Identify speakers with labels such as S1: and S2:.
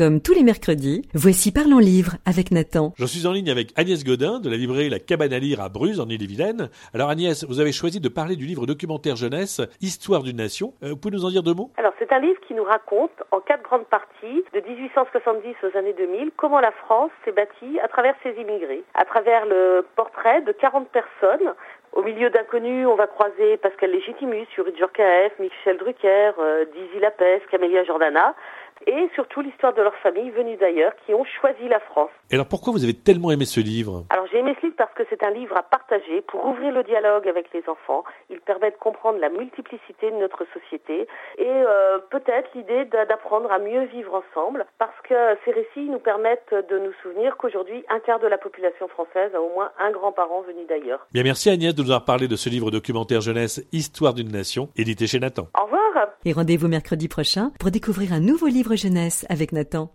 S1: Comme tous les mercredis, voici Parlons Livre avec Nathan.
S2: Je suis en ligne avec Agnès Godin de la librairie La Cabane à lire à Bruges en Ille-et-Vilaine. Alors Agnès, vous avez choisi de parler du livre documentaire jeunesse Histoire d'une nation. Euh, vous pouvez nous en dire deux mots?
S3: Alors c'est un livre qui nous raconte en quatre grandes parties de 1870 aux années 2000 comment la France s'est bâtie à travers ses immigrés, à travers le portrait de 40 personnes au milieu d'inconnus, on va croiser Pascal Légitimus, Yuri Djurkaeff, Michel Drucker, euh, Dizzy Lapes, Camélia Jordana et surtout l'histoire de leurs familles venues d'ailleurs qui ont choisi la France.
S2: Et alors pourquoi vous avez tellement aimé ce livre?
S3: Alors j'ai aimé ce livre parce que c'est un livre à partager pour ouvrir le dialogue avec les enfants. Il permet de comprendre la multiplicité de notre société et euh, peut-être l'idée d'apprendre à mieux vivre ensemble parce que ces récits nous permettent de nous souvenir qu'aujourd'hui un quart de la population française a au moins un grand-parent venu d'ailleurs.
S2: Bien merci Agnès de nous avoir parlé de ce livre documentaire jeunesse Histoire d'une nation édité chez Nathan.
S3: Au revoir
S1: Et rendez-vous mercredi prochain pour découvrir un nouveau livre jeunesse avec Nathan.